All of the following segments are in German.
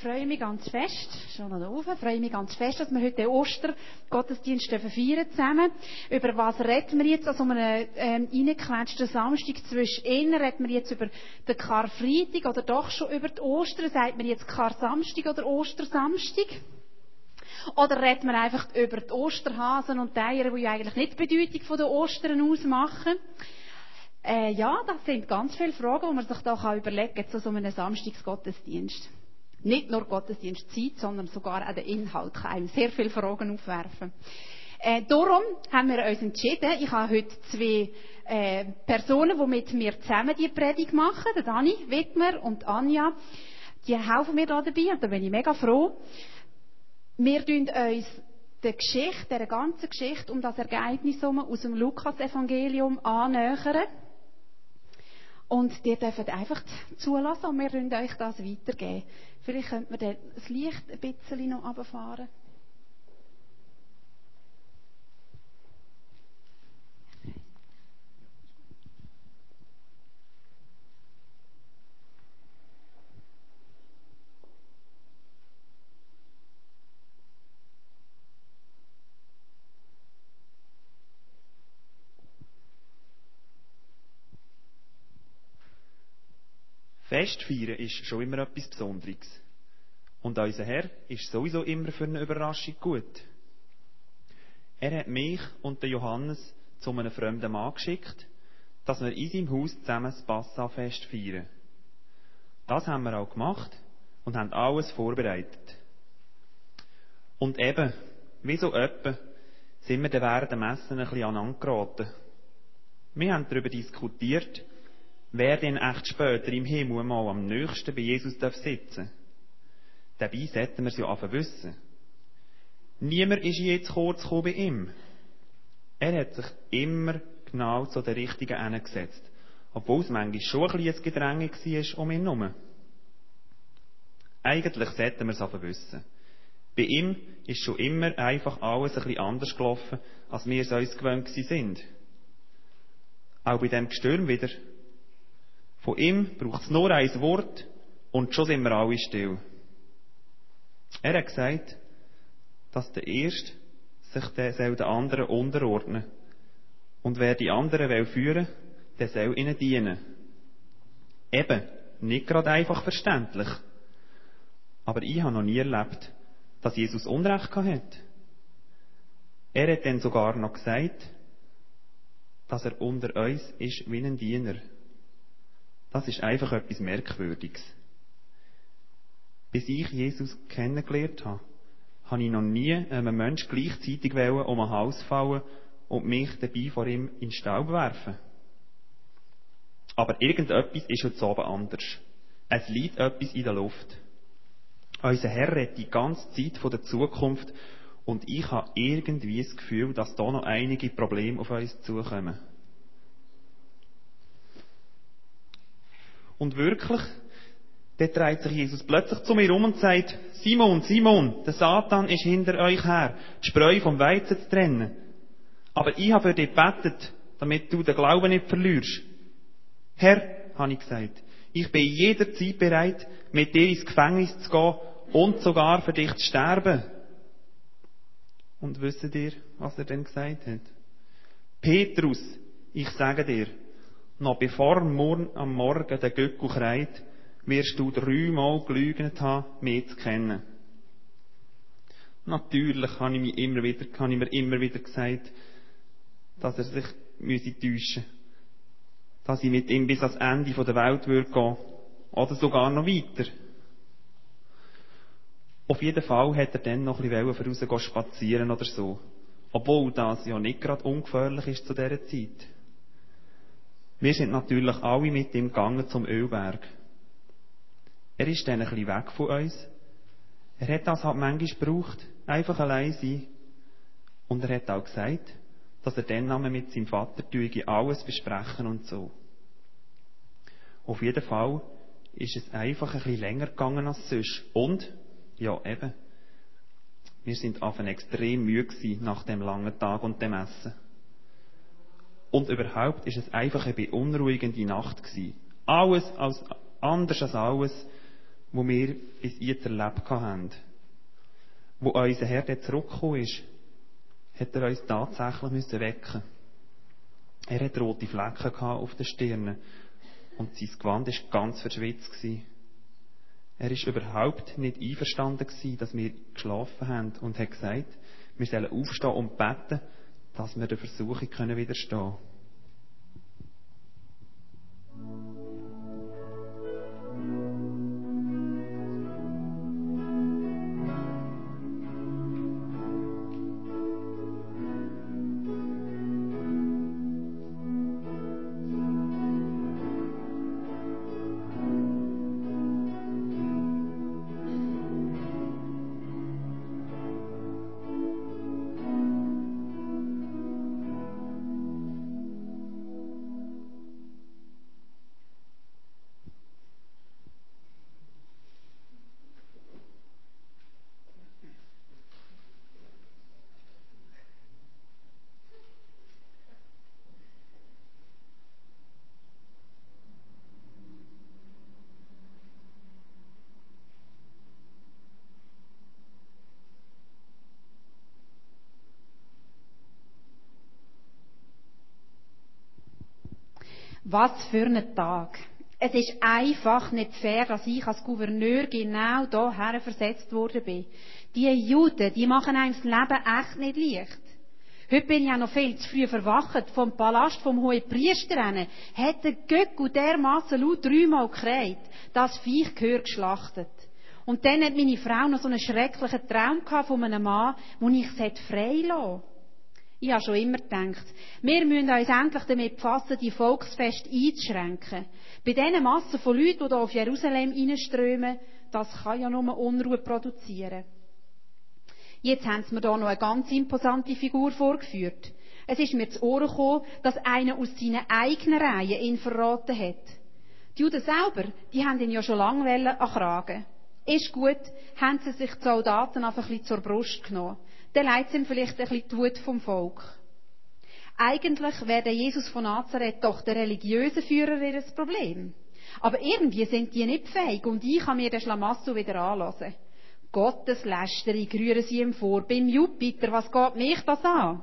freue mich ganz fest, schon noch oben, freue mich ganz fest, dass wir heute den Ostergottesdienst feiern zusammen. Über was reden wir jetzt an so einem ähm, reingequetschten Samstag zwischen innen? Reden wir jetzt über den Karfreitag oder doch schon über die Ostern? Sagt man jetzt Kar-Samstag oder Ostersamstag? Oder reden wir einfach über die Osterhasen und die Eier, die ja eigentlich nicht die Bedeutung von der Ostern ausmachen? Äh, ja, das sind ganz viele Fragen, die man sich da überlegen kann zu so einem Samstagsgottesdienst. Nicht nur Gottesdienstzeit, sondern sogar auch der Inhalt kann einem sehr viele Fragen aufwerfen. Äh, darum haben wir uns entschieden, ich habe heute zwei äh, Personen, die mit mir zusammen die Predigt machen, der Dani Wittmer und Anja, die helfen mir da dabei und da bin ich mega froh. Wir tun uns der Geschichte, der ganzen Geschichte um das Ereignis aus dem Lukas-Evangelium annähern. Und ihr dürft einfach zulassen und wir werden euch das weitergeben. Vielleicht könnte man das Licht ein bisschen noch runterfahren. Festfeiern ist schon immer etwas Besonderes. Und unser Herr ist sowieso immer für eine Überraschung gut. Er hat mich und den Johannes zu einem fremden Mann geschickt, dass wir in seinem Haus zusammen das Passafest feiern. Das haben wir auch gemacht und haben alles vorbereitet. Und eben, wie so öppe, sind wir während der Messen ein bisschen aneinander geraten. Wir haben darüber diskutiert, wer denn echt später im Himmel mal am nächsten bei Jesus darf sitzen Dabei sollten wir es ja einfach wissen. Niemand ist jetzt kurz gekommen bei ihm. Er hat sich immer genau zu den Richtigen hingesetzt. Obwohl es manchmal schon ein bisschen Gedränge war um ihn herum. Eigentlich sollten wir es aber wissen. Bei ihm ist schon immer einfach alles ein bisschen anders gelaufen, als wir es uns gewöhnt sind. Auch bei dem Gestürm wieder von ihm braucht es nur ein Wort und schon sind wir alle still. Er hat gesagt, dass der Erste sich den anderen unterordnen Und wer die anderen will führen, der soll ihnen dienen. Eben, nicht gerade einfach verständlich. Aber ich habe noch nie erlebt, dass Jesus Unrecht hat. Er hat dann sogar noch gesagt, dass er unter uns ist wie ein Diener. Das ist einfach etwas Merkwürdiges. Bis ich Jesus kennengelernt habe, habe ich noch nie einem Menschen gleichzeitig um ein Haus fallen und mich dabei vor ihm in den Staub werfen. Aber irgendetwas ist heute Abend anders. Es liegt etwas in der Luft. Unser Herr redet die ganze Zeit von der Zukunft und ich habe irgendwie das Gefühl, dass da noch einige Probleme auf uns zukommen. Und wirklich, dort dreht sich Jesus plötzlich zu mir um und sagt, Simon, Simon, der Satan ist hinter euch her, die Spreu vom Weizen zu trennen. Aber ich habe für dich gebetet, damit du den Glauben nicht verlierst. Herr, habe ich gesagt, ich bin jederzeit bereit, mit dir ins Gefängnis zu gehen und sogar für dich zu sterben. Und wisst ihr, was er denn gesagt hat? Petrus, ich sage dir, noch bevor morgen am Morgen der Göckel kreit, wirst du dreimal gelügnet haben, mich zu kennen. Natürlich habe ich, mir immer wieder, habe ich mir immer wieder gesagt, dass er sich müsse täuschen Dass ich mit ihm bis ans Ende der Welt würde gehen. Oder sogar noch weiter. Auf jeden Fall hat er dann noch ein bisschen voraus spazieren oder so. Obwohl das ja nicht gerade ungefährlich ist zu dieser Zeit. Wir sind natürlich alle mit ihm gegangen zum Ölberg. Er ist dann ein bisschen weg von uns. Er hat das halt manchmal gebraucht, einfach allein sein. Und er hat auch gesagt, dass er dann mit seinem Vater alles besprechen und so. Auf jeden Fall ist es einfach ein bisschen länger gegangen als sonst. Und, ja eben, wir sind auf extrem müde nach dem langen Tag und dem Essen. Und überhaupt ist es einfach eine beunruhigende Nacht gewesen. Alles als, anders als alles, wo wir bis jetzt erlebt haben. Wo unser Herr dort zurückgekommen ist, hat er uns tatsächlich müssen wecken. Er hat rote Flecken auf der Stirn und sein Gewand war ganz verschwitzt. Er ist überhaupt nicht einverstanden gewesen, dass wir geschlafen haben und hat gesagt, wir sollen aufstehen und beten, dass wir der Versuchung widerstehen können. Was für ein Tag. Es ist einfach nicht fair, dass ich als Gouverneur genau hierher versetzt worden bin. Die Juden, die machen einem das Leben echt nicht leicht. Heute bin ich auch noch viel zu früh verwacht. Vom Palast vom hohen Priester hin, hat der Göcku dermassen laut dreimal gekräht, das Viech gehört geschlachtet. Und dann hat meine Frau noch so einen schrecklichen Traum gehabt von einem Mann, wo ich es frei lassen ich habe schon immer gedacht, wir müssen uns endlich damit befassen, die Volksfeste einzuschränken. Bei diesen Massen von Leuten, die hier auf Jerusalem reinströmen, das kann ja nur Unruhe produzieren. Jetzt haben sie mir hier noch eine ganz imposante Figur vorgeführt. Es ist mir zu Ohren gekommen, dass einer aus seinen eigenen Reihen ihn verraten hat. Die Juden selber, die haben ihn ja schon lange an Kragen. Ist gut, haben sie sich die Soldaten einfach ein bisschen zur Brust genommen dann leidet ihm vielleicht ein bisschen die Wut vom Volk. Eigentlich wäre der Jesus von Nazareth doch der religiöse Führer ihres Problem. Aber irgendwie sind die nicht fähig und ich kann mir den Schlamassel wieder anlassen. Gotteslästerung rühren sie ihm vor. Beim Jupiter, was geht mich das an?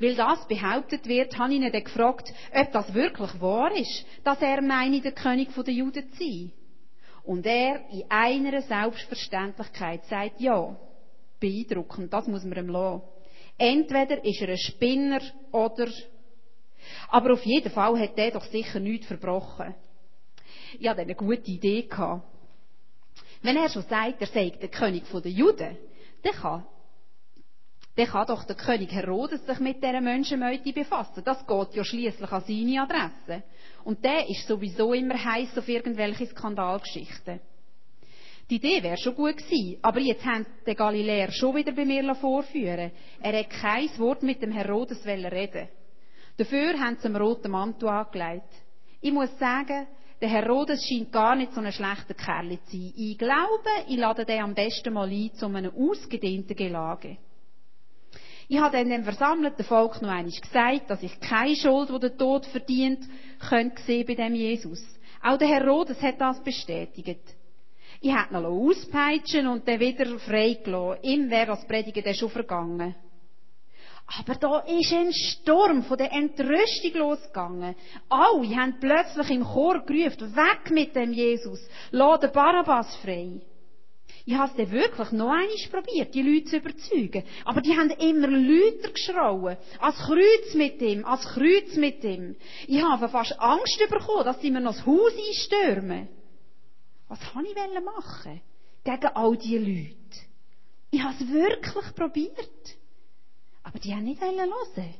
Weil das behauptet wird, habe ich ihn dann gefragt, ob das wirklich wahr ist, dass er meine, der König der Juden zu sein. Und er in einer Selbstverständlichkeit sagt ja beeindruckend. Das muss man ihm lassen. Entweder ist er ein Spinner oder... Aber auf jeden Fall hat er doch sicher nichts verbrochen. Ich hatte eine gute Idee. Gehabt. Wenn er schon sagt, er sei der König der Juden, dann kann, dann kann doch der König Herodes sich mit dieser Menschenmeute befassen. Das geht ja schließlich an seine Adresse. Und der ist sowieso immer heiß auf irgendwelche Skandalgeschichten. Die Idee wäre schon gut gewesen, aber jetzt haben den Galiläer schon wieder bei mir vorführen Er hat kein Wort mit dem Herodes reden. Dafür haben sie ihm roten Mantel angelegt. Ich muss sagen, der Herodes scheint gar nicht so ein schlechter Kerl zu sein. Ich glaube, ich lade den am besten mal ein zu einem ausgedehnten Gelage. Ich habe dann dem versammelten Volk noch einmal gesagt, dass ich keine Schuld, die der Tod verdient, könnte sehen bei dem Jesus. Auch der Herodes hat das bestätigt. Ich hätte noch auspeitschen und dann wieder freigelassen. Ihm wäre das Predigen dann schon vergangen. Aber da ist ein Sturm von der Entrüstung losgegangen. Alle haben plötzlich im Chor gerufen, weg mit dem Jesus, lass den Barabbas frei. Ich habe es dann wirklich noch einmal probiert, die Leute zu überzeugen. Aber die haben immer lauter geschrauen. Als Kreuz mit ihm, als Kreuz mit ihm. Ich habe fast Angst bekommen, dass sie mir noch das Haus einstürmen. Was kann ich machen gegen all diese Leute? Ich habe es wirklich probiert. Aber die haben nicht hören.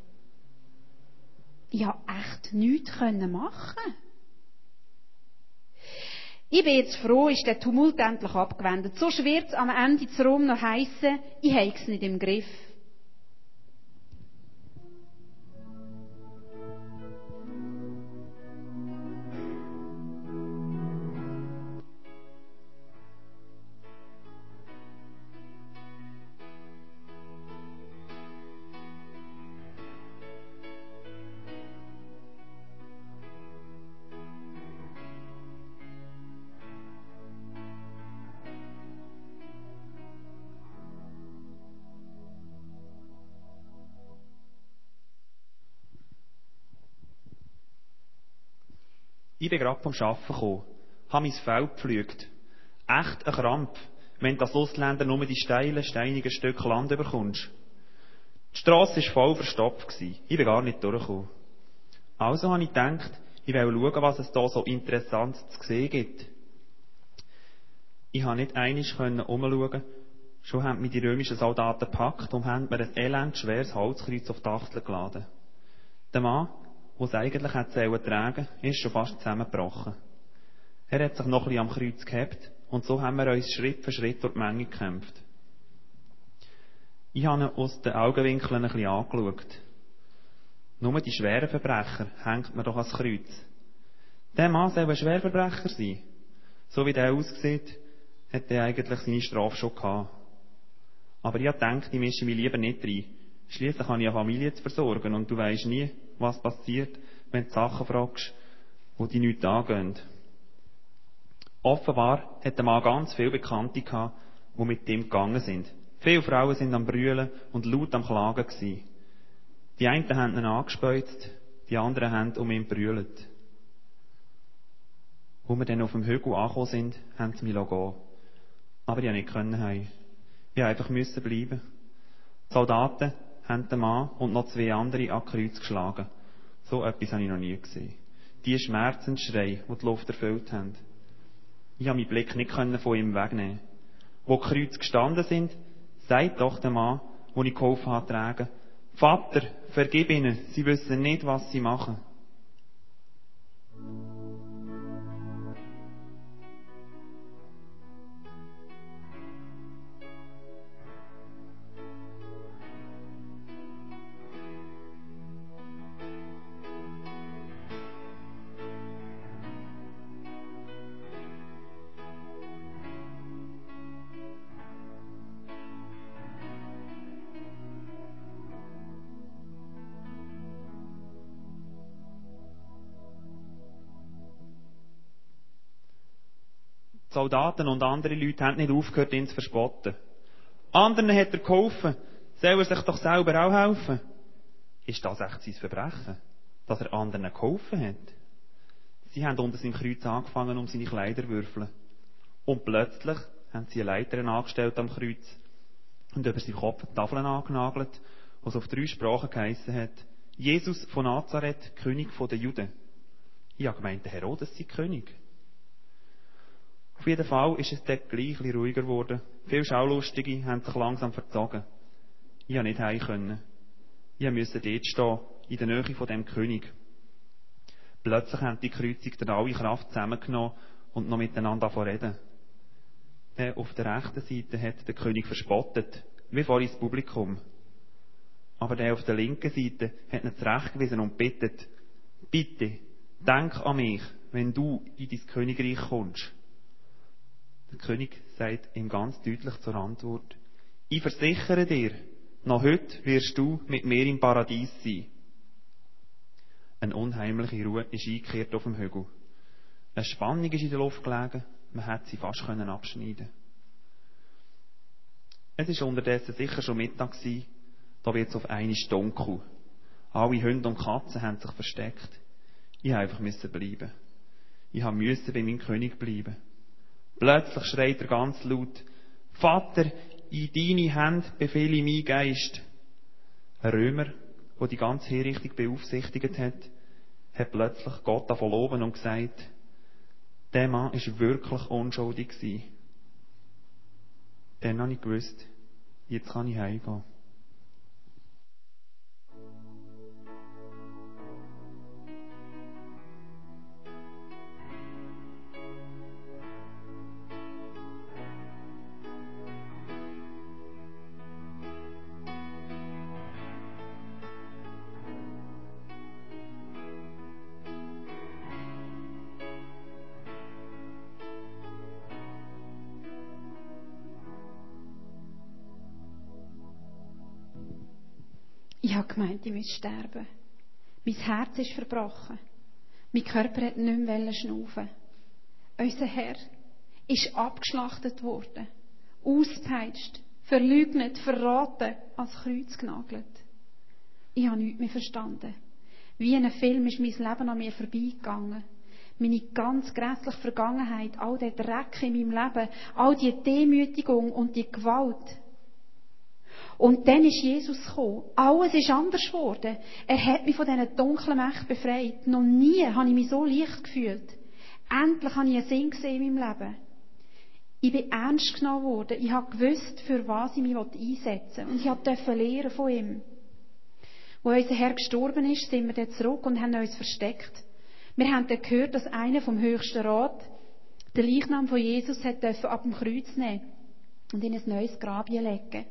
Ich habe echt nichts machen Ich bin jetzt froh, ist der Tumult endlich abgewendet. So wird es am Ende zu Rom noch heissen, ich habe es nicht im Griff. Ich bin gerade vom Arbeiten gekommen, habe mein Feld gepflügt. Echt ein Krampf, wenn du als Ausländer nur die steilen, steinigen Stücke Land überkommst. Die Strasse war voll verstopft. Ich bin gar nicht durchgekommen. Also habe ich gedacht, ich will schauen, was es da so interessant zu sehen gibt. Ich konnte nicht einig umschauen, schon haben mich die römischen Soldaten gepackt und haben mir ein elend schweres Holzkreuz auf die Achtel geladen. Der Mann, es eigentlich hätte tragen ist schon fast zusammengebrochen. Er hat sich noch ein bisschen am Kreuz gehabt und so haben wir uns Schritt für Schritt durch die Menge gekämpft. Ich habe ihn aus den Augenwinkeln ein bisschen angeschaut. Nur die schweren Verbrecher hängt man doch ans Kreuz. Der Mann soll ein Schwerverbrecher sein. So wie der aussieht, hat er eigentlich seine Strafe schon gehabt. Aber ich gedacht, ich mische mich lieber nicht rein. Schließlich habe ich eine Familie zu versorgen und du weisst nie, was passiert, wenn du Sachen fragst, wo die nichts angehen. Offenbar hat der Mann ganz viele Bekannte gehabt, die mit ihm gegangen sind. Viele Frauen sind am Brüllen und laut am Klagen gewesen. Die einen haben ihn angespeuzt, die anderen haben um ihn brüllt. Wo wir dann auf dem Hügel angekommen sind, haben sie mich gehen Aber ich konnte nicht heim. Ich einfach müssen bleiben. Die Soldaten haben den Mann und noch zwei andere an Kreuz geschlagen. So etwas habe ich noch nie gesehen. Die Schmerzensschrei, die die Luft erfüllt haben. Ich habe meinen Blick nicht von ihm wegnehmen. Wo die Kreuz gestanden sind, sagt doch der Mann, wo ich geholfen habe, tragen, Vater, vergib ihnen, sie wissen nicht, was sie machen. Soldaten und andere Leute haben nicht aufgehört, ihn zu verspotten. Anderen hat er geholfen. Soll er sich doch selber auch helfen? Ist das echt sein Verbrechen? Dass er anderen geholfen hat? Sie haben unter seinem Kreuz angefangen, um seine Kleider zu würfeln. Und plötzlich haben sie eine Leiter angestellt am Kreuz und über seinen Kopf Tafeln angenagelt, was auf drei Sprachen geheissen hat. Jesus von Nazareth, König der Juden. Ich habe gemeint, der Herodes sei König. Auf jeden Fall ist es dort gleich ein ruhiger geworden. Viele Schaulustige haben sich langsam verzogen. Ich konnte nicht heim. Können. Ich musste dort stehen, in der Nähe von dem König. Plötzlich haben die Kreuzigten alle Kraft zusammengenommen und noch miteinander reden. Der auf der rechten Seite hat der König verspottet, wie vorhin das Publikum. Aber der auf der linken Seite hat ihn zurechtgewiesen und bittet, bitte, denk an mich, wenn du in dein Königreich kommst. Der König sagt ihm ganz deutlich zur Antwort, ich versichere dir, noch heute wirst du mit mir im Paradies sein. Eine unheimliche Ruhe ist eingekehrt auf dem Hügel. Eine Spannung ist in der Luft gelegen, man hätte sie fast können abschneiden Es ist unterdessen sicher schon Mittag gewesen, da wird es auf eine dunkel. Alle Hunde und Katzen haben sich versteckt. Ich musste einfach bleiben. Ich musste bei meinem König bleiben. Plötzlich schreit er ganz laut, Vater, in deine Hände befehle ich mein Geist. Ein Römer, der die ganze Herrichtung beaufsichtigt hat, hat plötzlich Gott davon loben und gesagt, der Mann war wirklich unschuldig. Dann habe ich gewusst, jetzt kann ich heimgehen. Ich müsse sterben. Mein Herz ist verbrochen. Mein Körper hat nicht mehr schnaufen. Unser Herr ist abgeschlachtet worden, auspeitscht, verleugnet, verraten, als Kreuz genagelt. Ich habe nichts mehr verstanden. Wie in einem Film ist mein Leben an mir vorbeigegangen. meine ganz grässliche Vergangenheit, all der Dreck in meinem Leben, all die Demütigung und die Gewalt. Und dann ist Jesus gekommen. Alles ist anders geworden. Er hat mich von diesen dunklen Mächten befreit. Noch nie habe ich mich so leicht gefühlt. Endlich habe ich einen Sinn gesehen in meinem Leben. Ich bin ernst genommen worden. Ich habe gewusst, für was ich mich einsetzen will. Und ich durfte lernen von ihm. Wo unser Herr gestorben ist, sind wir dann zurück und haben uns versteckt. Wir haben dann gehört, dass einer vom höchsten Rat den Leichnam von Jesus hat ab dem Kreuz nehmen und in ein neues Grab legen.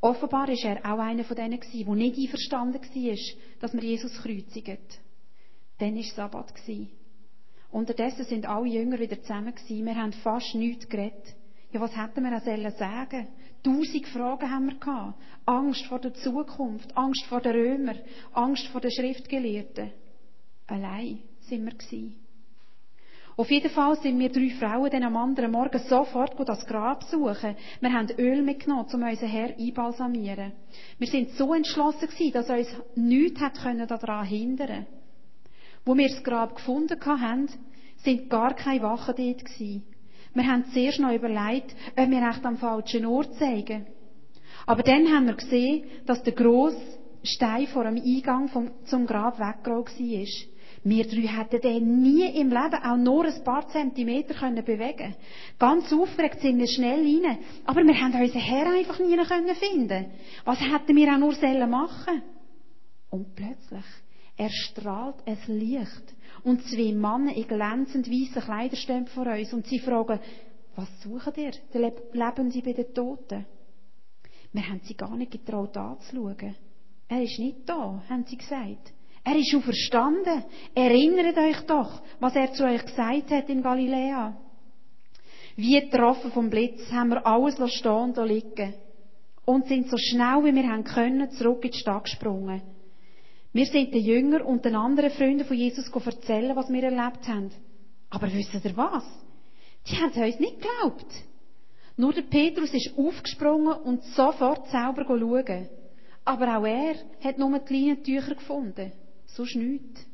Offenbar war er auch einer von denen der nicht einverstanden war, dass man Jesus kreuzigt. Dann war Sabbat. Unterdessen sind alle Jünger wieder zusammen Wir haben fast nichts geredet. Ja, was hätten wir auch sagen Tausend Fragen haben wir gehabt. Angst vor der Zukunft, Angst vor den Römern, Angst vor den Schriftgelehrten. Allein sind wir gewesen. Auf jeden Fall sind wir drei Frauen dann am anderen Morgen sofort das Grab suchen. Wir haben Öl mitgenommen, um unseren Herr einbalsamieren. Wir sind so entschlossen gewesen, dass uns nichts daran hindern konnte. Wo wir das Grab gefunden haben, sind gar keine Wachen dort gewesen. Wir haben zuerst noch überlegt, ob wir echt am falschen Ort zeigen. Aber dann haben wir gesehen, dass der grosse Stein vor dem Eingang vom, zum Grab weggerollt war. Wir drei hätten den nie im Leben auch nur ein paar Zentimeter können bewegen Ganz aufgeregt sind wir schnell rein. Aber wir haben unseren Herr einfach nie finden Was hätten wir auch nur sollen machen Und plötzlich erstrahlt ein Licht. Und zwei Männer in glänzend weißen Kleidern stehen vor uns und sie fragen, was suchen ihr? Leben sie bei den Toten? Wir haben sie gar nicht getraut anzuschauen. Er ist nicht da, haben sie gesagt. Er ist auferstanden. Erinnert euch doch, was er zu euch gesagt hat in Galiläa. Wie getroffen vom Blitz haben wir alles stehen und liegen. Und sind so schnell, wie wir haben können, zurück in die Stadt gesprungen. Wir sind den Jünger und den anderen Freunden von Jesus erzählen, was wir erlebt haben. Aber wisst ihr was? Die haben uns nicht geglaubt. Nur der Petrus ist aufgesprungen und sofort selber schauen. Aber auch er hat nur die Linientücher gefunden sonst nichts.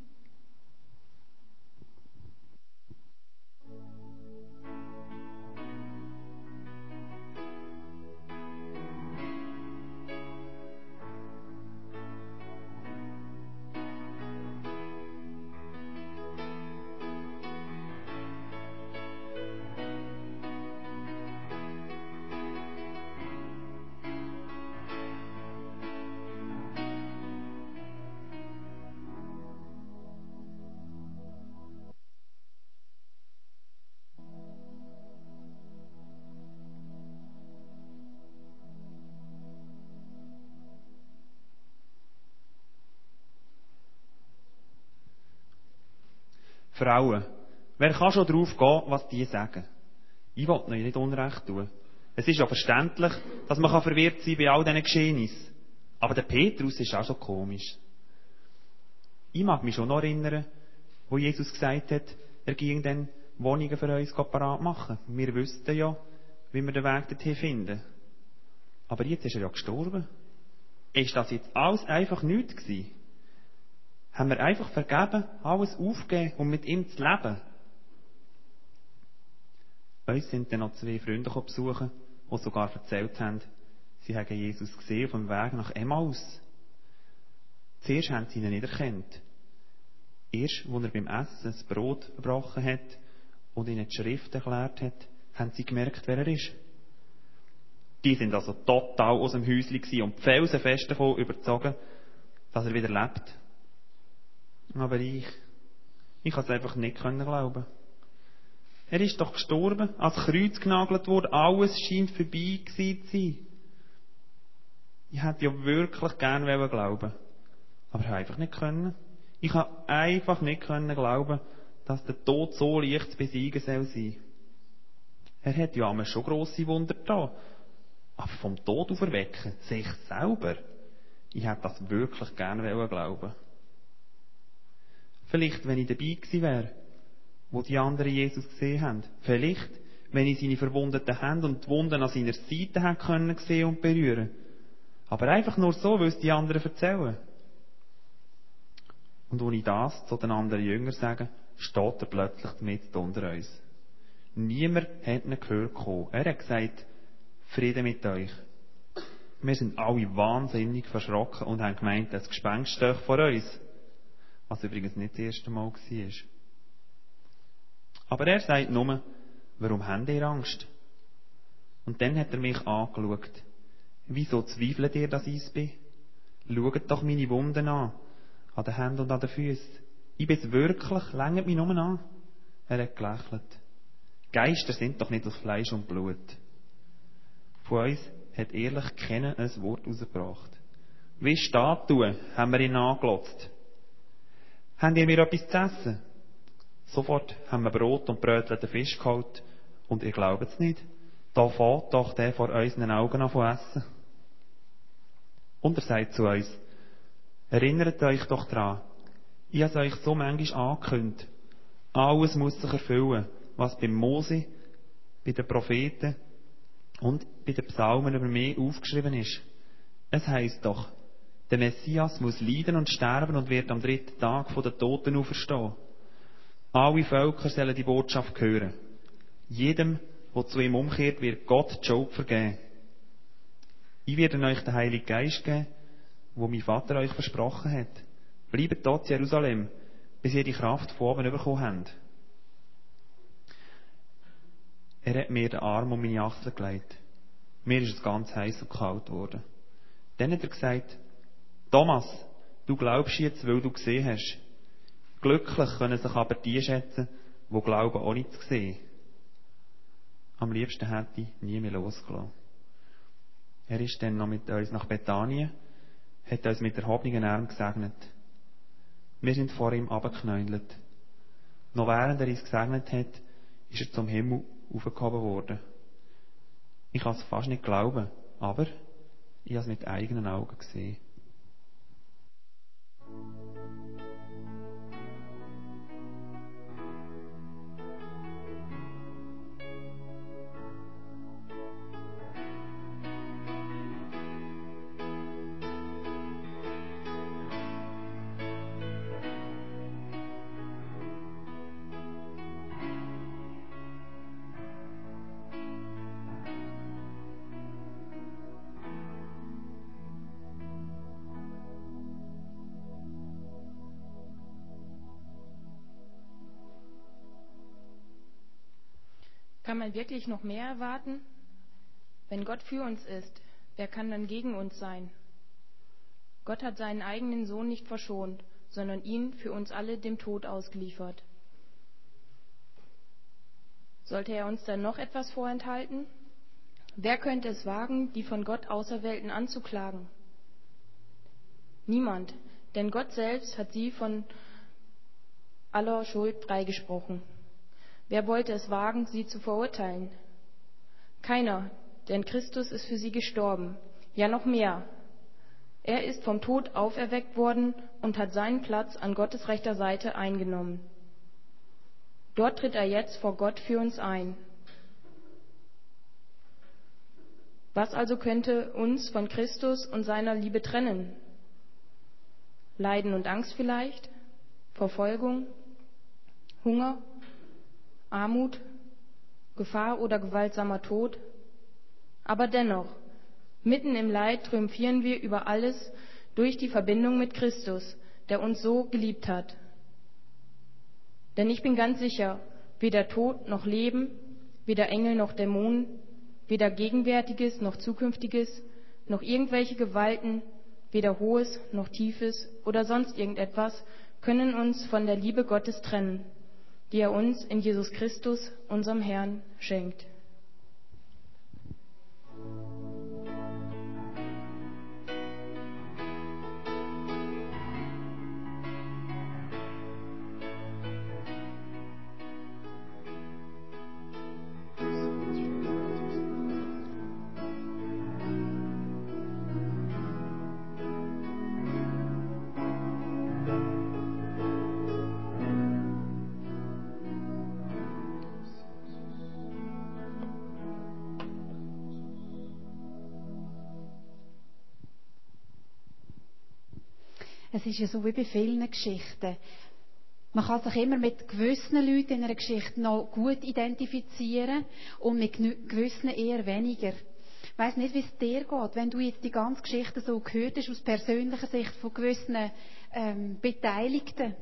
Frauen. Wer kann schon drauf gehen, was die sagen? Ich will ihnen nicht Unrecht tun. Es ist ja verständlich, dass man verwirrt sein bei all diesen Geschehnissen. Aber der Petrus ist auch so komisch. Ich mag mich schon noch erinnern, wo Jesus gesagt hat, er ging dann Wohnungen für uns parat machen. Wir wüssten ja, wie wir den Weg dorthin finden. Aber jetzt ist er ja gestorben. Ist das jetzt alles einfach nichts gewesen? Haben wir einfach vergeben, alles aufgegeben, um mit ihm zu leben. Uns sind dann noch zwei Freunde besuchen, die sogar erzählt haben, sie haben Jesus gesehen auf dem Weg nach Emmaus. Zuerst haben sie ihn nicht erkannt. Erst, als er beim Essen das Brot gebrochen hat und ihnen die Schrift erklärt hat, haben sie gemerkt, wer er ist. Die sind also total aus dem Häuschen und felsenfest davon überzogen, dass er wieder lebt. Aber ich, ich kann es einfach nicht können glauben. Er ist doch gestorben, als Kreuz genagelt wurde, alles scheint vorbei gewesen zu sein. Ich hätte ja wirklich gern glauben aber ich habe einfach nicht können. Ich habe einfach nicht können glauben, dass der Tod so leicht zu besiegen soll sein. Er hat ja einmal schon grosse Wunder da. Aber vom Tod auferwecken, sich selber, ich hätte das wirklich gerne glauben Vielleicht, wenn ich dabei gewesen wäre, wo die anderen Jesus gesehen haben. Vielleicht, wenn ich seine verwundeten Hände und die Wunden an seiner Seite hätte können sehen und berühren. Aber einfach nur so, weil es die anderen erzählen. Und ich das zu den anderen Jüngern sage, steht er plötzlich mit unter uns. Niemand hat ihn gehört kommen. Er hat gesagt, Friede mit euch. Wir sind alle wahnsinnig verschrocken und haben gemeint, das Gespenst steht vor uns. Was übrigens nicht das erste Mal war. Aber er sagt nur, warum habt ihr Angst? Und dann hat er mich angeschaut. Wieso zweifelt ihr, dass ich es bin? Schaut doch meine Wunden an. An den Händen und an den Füßen. Ich bin es wirklich, längert mich nur an. Er hat gelächelt. Geister sind doch nicht aus Fleisch und Blut. Von uns hat ehrlich keiner ein Wort rausgebracht. Wie Statuen haben wir ihn angelotzt. Habt ihr mir etwas zu essen? Sofort haben wir Brot und Brötchen Fisch geholt. Und ihr glaubt es nicht. Da fährt doch der vor unseren Augen an von essen. Und er sagt zu uns, erinnert euch doch dran, ich habe euch so manchmal angekündigt. Alles muss sich erfüllen, was beim Mose, bei den Propheten und bei den Psalmen über mich aufgeschrieben ist. Es heißt doch, der Messias muss leiden und sterben und wird am dritten Tag von den Toten auferstehen. Alle Völker sollen die Botschaft hören. Jedem, der zu ihm umkehrt, wird Gott die Schuld vergeben. Ich werde euch den Heiligen Geist geben, wo mein Vater euch versprochen hat. Bleibt dort in Jerusalem, bis ihr die Kraft von oben bekommen habt. Er hat mir den Arm um meine Achsel gelegt. Mir ist es ganz heiß und kalt geworden. Dann hat er gesagt, Thomas, du glaubst jetzt, weil du gesehen hast. Glücklich können sich aber die schätzen, die glauben, auch nicht zu sehen. Am liebsten hätte ich nie mehr losgelassen. Er ist dann noch mit uns nach Bethanien, hat uns mit erhobenen Armen gesegnet. Wir sind vor ihm abgeknäuelt. Noch während er uns gesegnet hat, ist er zum Himmel aufgehoben worden. Ich kann es fast nicht glauben, aber ich habe es mit eigenen Augen gesehen. Kann man wirklich noch mehr erwarten? Wenn Gott für uns ist, wer kann dann gegen uns sein? Gott hat seinen eigenen Sohn nicht verschont, sondern ihn für uns alle dem Tod ausgeliefert. Sollte er uns dann noch etwas vorenthalten? Wer könnte es wagen, die von Gott Auserwählten anzuklagen? Niemand, denn Gott selbst hat sie von aller Schuld freigesprochen. Wer wollte es wagen, sie zu verurteilen? Keiner, denn Christus ist für sie gestorben. Ja noch mehr. Er ist vom Tod auferweckt worden und hat seinen Platz an Gottes rechter Seite eingenommen. Dort tritt er jetzt vor Gott für uns ein. Was also könnte uns von Christus und seiner Liebe trennen? Leiden und Angst vielleicht? Verfolgung? Hunger? Armut, Gefahr oder gewaltsamer Tod. Aber dennoch, mitten im Leid triumphieren wir über alles durch die Verbindung mit Christus, der uns so geliebt hat. Denn ich bin ganz sicher, weder Tod noch Leben, weder Engel noch Dämonen, weder Gegenwärtiges noch Zukünftiges, noch irgendwelche Gewalten, weder Hohes noch Tiefes oder sonst irgendetwas können uns von der Liebe Gottes trennen, die er uns in Jesus Christus, unserem Herrn, schenkt. Es ist ja so wie bei vielen Geschichten. Man kann sich immer mit gewissen Leuten in einer Geschichte noch gut identifizieren und mit gewissen eher weniger. Ich weiss nicht, wie es dir geht, wenn du jetzt die ganze Geschichte so gehört hast, aus persönlicher Sicht von gewissen ähm, Beteiligten.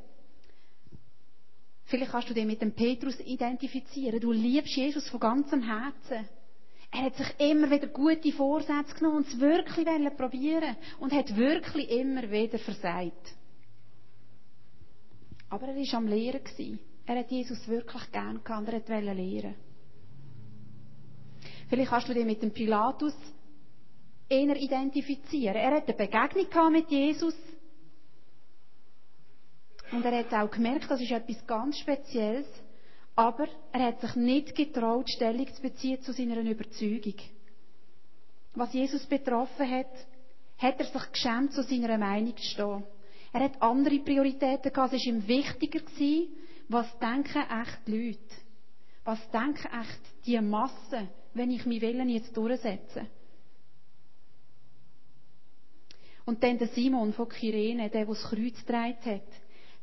Vielleicht kannst du dich mit dem Petrus identifizieren. Du liebst Jesus von ganzem Herzen. Er hat sich immer wieder gute Vorsätze genommen und es wirklich probieren und hat wirklich immer wieder versagt. Aber er war am Lehren. Er hat Jesus wirklich gern gehabt und er wollte lehren. Vielleicht kannst du dich mit dem Pilatus eher identifizieren. Er hat eine Begegnung mit Jesus und er hat auch gemerkt, das ist etwas ganz Spezielles, aber er hat sich nicht getraut, Stellung zu beziehen zu seiner Überzeugung. Was Jesus betroffen hat, hat er sich geschämt, zu seiner Meinung zu stehen. Er hat andere Prioritäten gehabt. Es war ihm wichtiger gewesen, was denken echt die Leute? Was denken echt die Massen, wenn ich mich Willen jetzt durchsetze? Und dann der Simon von Kyrene, der, der das Kreuz getragen hat,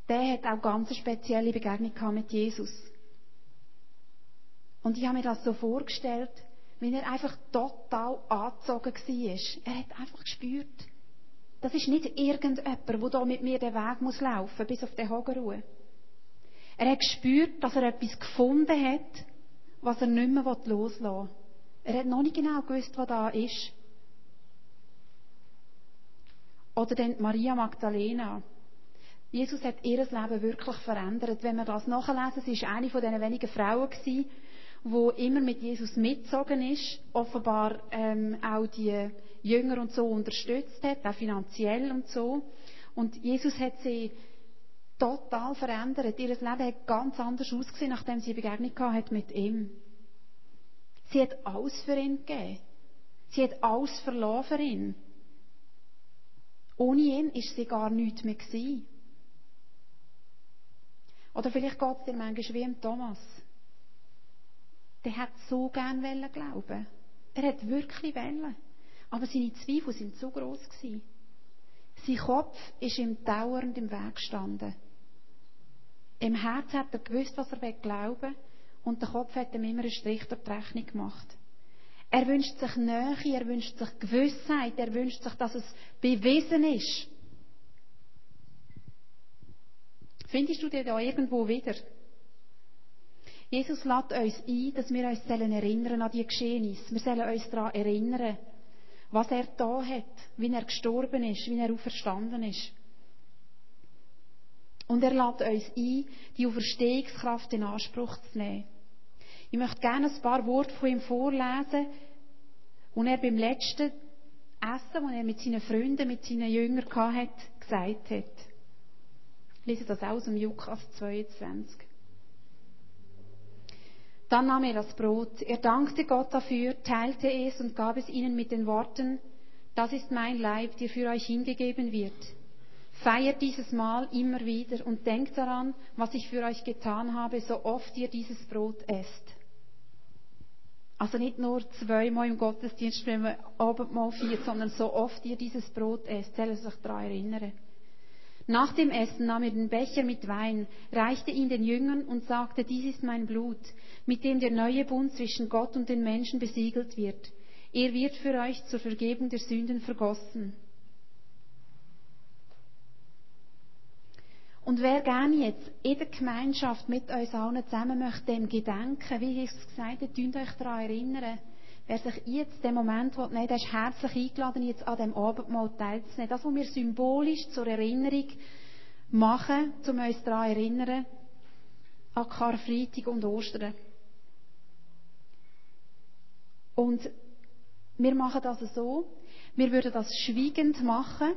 der hat auch ganz spezielle Begegnung gehabt mit Jesus. Und ich habe mir das so vorgestellt, wie er einfach total angezogen war. Er hat einfach gespürt, das ist nicht irgendjemand, der hier mit mir den Weg muss laufen bis auf den Hageruhe. Er hat gespürt, dass er etwas gefunden hat, was er nicht mehr loslassen will. Er hat noch nicht genau gewusst, was da ist. Oder dann Maria Magdalena. Jesus hat ihr Leben wirklich verändert. Wenn wir das nachlesen, sie war eine von diesen wenigen Frauen, immer mit Jesus mitgezogen ist, offenbar ähm, auch die Jünger und so unterstützt hat, auch finanziell und so. Und Jesus hat sie total verändert. Ihr Leben hat ganz anders ausgesehen, nachdem sie Begegnung hat mit ihm. Sie hat alles für ihn gegeben. Sie hat alles verloren für ihn. Ohne ihn ist sie gar nichts mehr gewesen. Oder vielleicht geht es dir manchmal wie im Thomas. Der hat so gern glauben. Er hat wirklich wollen. Aber seine Zweifel sind zu groß gewesen. Sein Kopf ist ihm dauernd im Weg gestanden. Im Herz hat er gewusst, was er glauben will, und der Kopf hat ihm immer einen Strich durch die Rechnung gemacht. Er wünscht sich Nähe, er wünscht sich Gewissheit, er wünscht sich, dass es bewiesen ist. Findest du dich da irgendwo wieder? Jesus lädt uns ein, dass wir uns erinnern an die Geschehnisse. Wir sollen uns daran erinnern, was er da hat, wie er gestorben ist, wie er auferstanden ist. Und er lädt uns ein, die Auferstehungskraft in Anspruch zu nehmen. Ich möchte gerne ein paar Worte von ihm vorlesen, und er beim letzten Essen, das er mit seinen Freunden, mit seinen Jüngern hatte, gesagt hat. Ich lese das aus dem Lukas 22. Dann nahm er das Brot, er dankte Gott dafür, teilte es und gab es ihnen mit den Worten, das ist mein Leib, der für euch hingegeben wird. Feiert dieses Mal immer wieder und denkt daran, was ich für euch getan habe, so oft ihr dieses Brot esst. Also nicht nur zweimal im Gottesdienst, wenn man Abendmahl feiert, sondern so oft ihr dieses Brot esst, soll sich daran erinnern. Nach dem Essen nahm er den Becher mit Wein, reichte ihn den Jüngern und sagte, dies ist mein Blut, mit dem der neue Bund zwischen Gott und den Menschen besiegelt wird. Er wird für euch zur Vergebung der Sünden vergossen. Und wer gerne jetzt in der Gemeinschaft mit uns allen zusammen möchte, dem gedenken, wie Jesus gesagt hat, tun euch daran erinnern, Wer sich jetzt den Moment nein, der ist herzlich eingeladen, jetzt an dem Abendmahl teilzunehmen. Das, was wir symbolisch zur Erinnerung machen, um uns daran zu erinnern, an Karfreitag und Ostern. Und wir machen das so, wir würden das schweigend machen.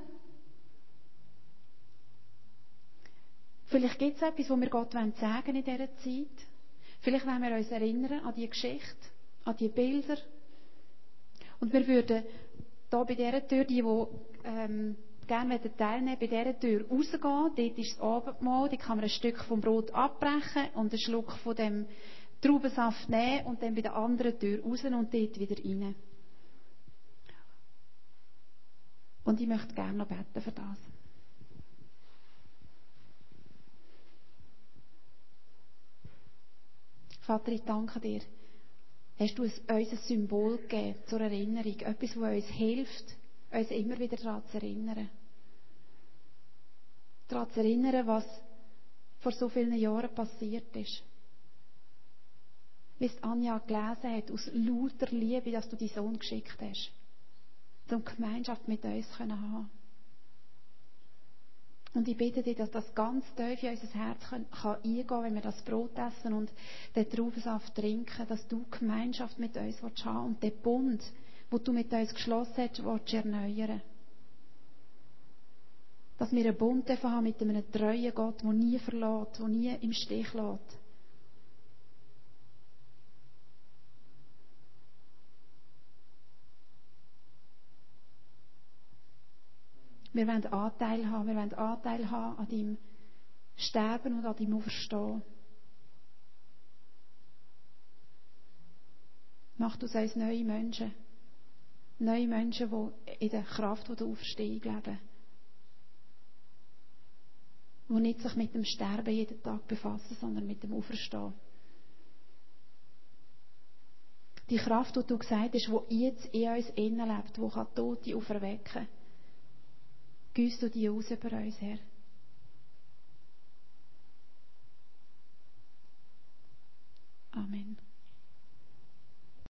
Vielleicht gibt es etwas, was wir Gott sagen wollen in dieser Zeit. Vielleicht wollen wir uns erinnern an die Geschichte, an die Bilder, und wir würden hier bei dieser Tür, die, die ähm, gerne teilnehmen bei dieser Tür rausgehen. Dort ist das Abendmahl, dort kann man ein Stück vom Brot abbrechen und einen Schluck von dem Traubensaft nehmen und dann bei der anderen Tür raus und dort wieder rein. Und ich möchte gerne noch beten für das. Vater, ich danke dir. Hast du uns ein Symbol gegeben zur Erinnerung, etwas, das uns hilft, uns immer wieder daran zu erinnern. Daran zu erinnern, was vor so vielen Jahren passiert ist. Wie es Anja gelesen hat, aus lauter Liebe, dass du deinen Sohn geschickt hast. Um Gemeinschaft mit uns zu haben. Und ich bitte dich, dass das ganz tief in unser Herz kann, kann eingehen kann, wenn wir das Brot essen und den Traubensaft trinken, dass du Gemeinschaft mit uns willst haben und den Bund, wo du mit uns geschlossen hast, willst erneuern. Dass wir einen Bund haben mit einem treuen Gott, der nie verlässt, der nie im Stich lässt. Wir wollen Anteil haben. Wir wollen Anteil haben an deinem Sterben und an deinem Auferstehen. Macht aus uns neue Menschen. Neue Menschen, die in der Kraft der Auferstehung leben. Die nicht sich mit dem Sterben jeden Tag befassen, sondern mit dem Auferstehen. Die Kraft, die du gesagt hast, die jetzt in uns innen lebt, die Tote auferwecken kann Güss du die aus über uns, Herr. Amen.